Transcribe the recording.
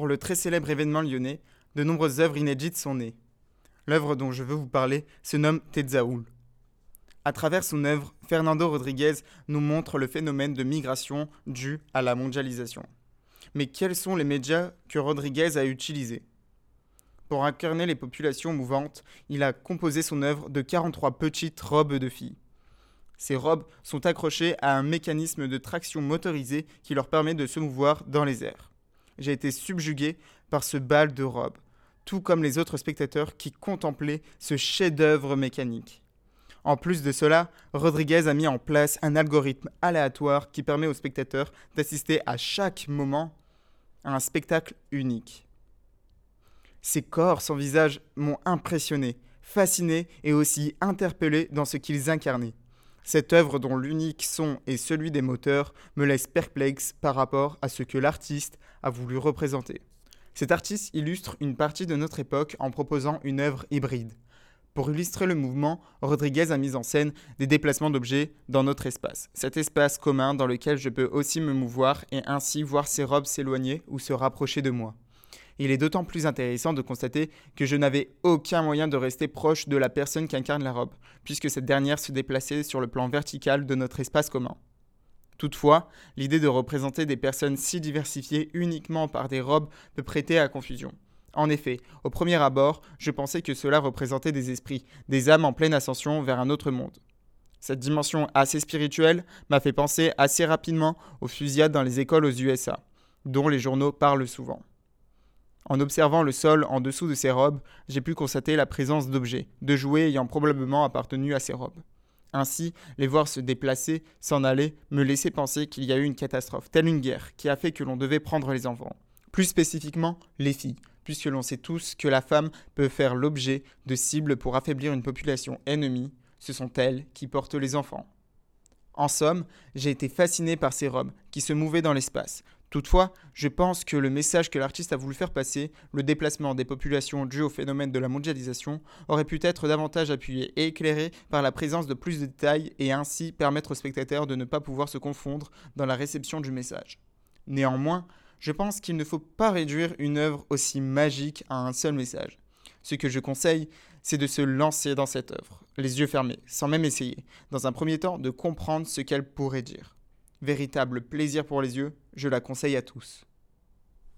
pour le très célèbre événement lyonnais, de nombreuses œuvres inédites sont nées. L'œuvre dont je veux vous parler se nomme Tezaoul. À travers son œuvre, Fernando Rodriguez nous montre le phénomène de migration dû à la mondialisation. Mais quels sont les médias que Rodriguez a utilisés? Pour incarner les populations mouvantes, il a composé son œuvre de 43 petites robes de filles. Ces robes sont accrochées à un mécanisme de traction motorisé qui leur permet de se mouvoir dans les airs. J'ai été subjugué par ce bal de robes, tout comme les autres spectateurs qui contemplaient ce chef-d'œuvre mécanique. En plus de cela, Rodriguez a mis en place un algorithme aléatoire qui permet aux spectateurs d'assister à chaque moment à un spectacle unique. Ces corps sans visage m'ont impressionné, fasciné et aussi interpellé dans ce qu'ils incarnaient. Cette œuvre dont l'unique son est celui des moteurs me laisse perplexe par rapport à ce que l'artiste a voulu représenter. Cet artiste illustre une partie de notre époque en proposant une œuvre hybride. Pour illustrer le mouvement, Rodriguez a mis en scène des déplacements d'objets dans notre espace, cet espace commun dans lequel je peux aussi me mouvoir et ainsi voir ces robes s'éloigner ou se rapprocher de moi. Il est d'autant plus intéressant de constater que je n'avais aucun moyen de rester proche de la personne qui incarne la robe, puisque cette dernière se déplaçait sur le plan vertical de notre espace commun. Toutefois, l'idée de représenter des personnes si diversifiées uniquement par des robes peut prêter à confusion. En effet, au premier abord, je pensais que cela représentait des esprits, des âmes en pleine ascension vers un autre monde. Cette dimension assez spirituelle m'a fait penser assez rapidement aux fusillades dans les écoles aux USA, dont les journaux parlent souvent. En observant le sol en dessous de ces robes, j'ai pu constater la présence d'objets, de jouets ayant probablement appartenu à ces robes. Ainsi, les voir se déplacer, s'en aller, me laissait penser qu'il y a eu une catastrophe, telle une guerre, qui a fait que l'on devait prendre les enfants. Plus spécifiquement, les filles, puisque l'on sait tous que la femme peut faire l'objet de cibles pour affaiblir une population ennemie, ce sont elles qui portent les enfants. En somme, j'ai été fasciné par ces robes qui se mouvaient dans l'espace, Toutefois, je pense que le message que l'artiste a voulu faire passer, le déplacement des populations dû au phénomène de la mondialisation, aurait pu être davantage appuyé et éclairé par la présence de plus de détails et ainsi permettre aux spectateurs de ne pas pouvoir se confondre dans la réception du message. Néanmoins, je pense qu'il ne faut pas réduire une œuvre aussi magique à un seul message. Ce que je conseille, c'est de se lancer dans cette œuvre, les yeux fermés, sans même essayer, dans un premier temps de comprendre ce qu'elle pourrait dire. Véritable plaisir pour les yeux, je la conseille à tous.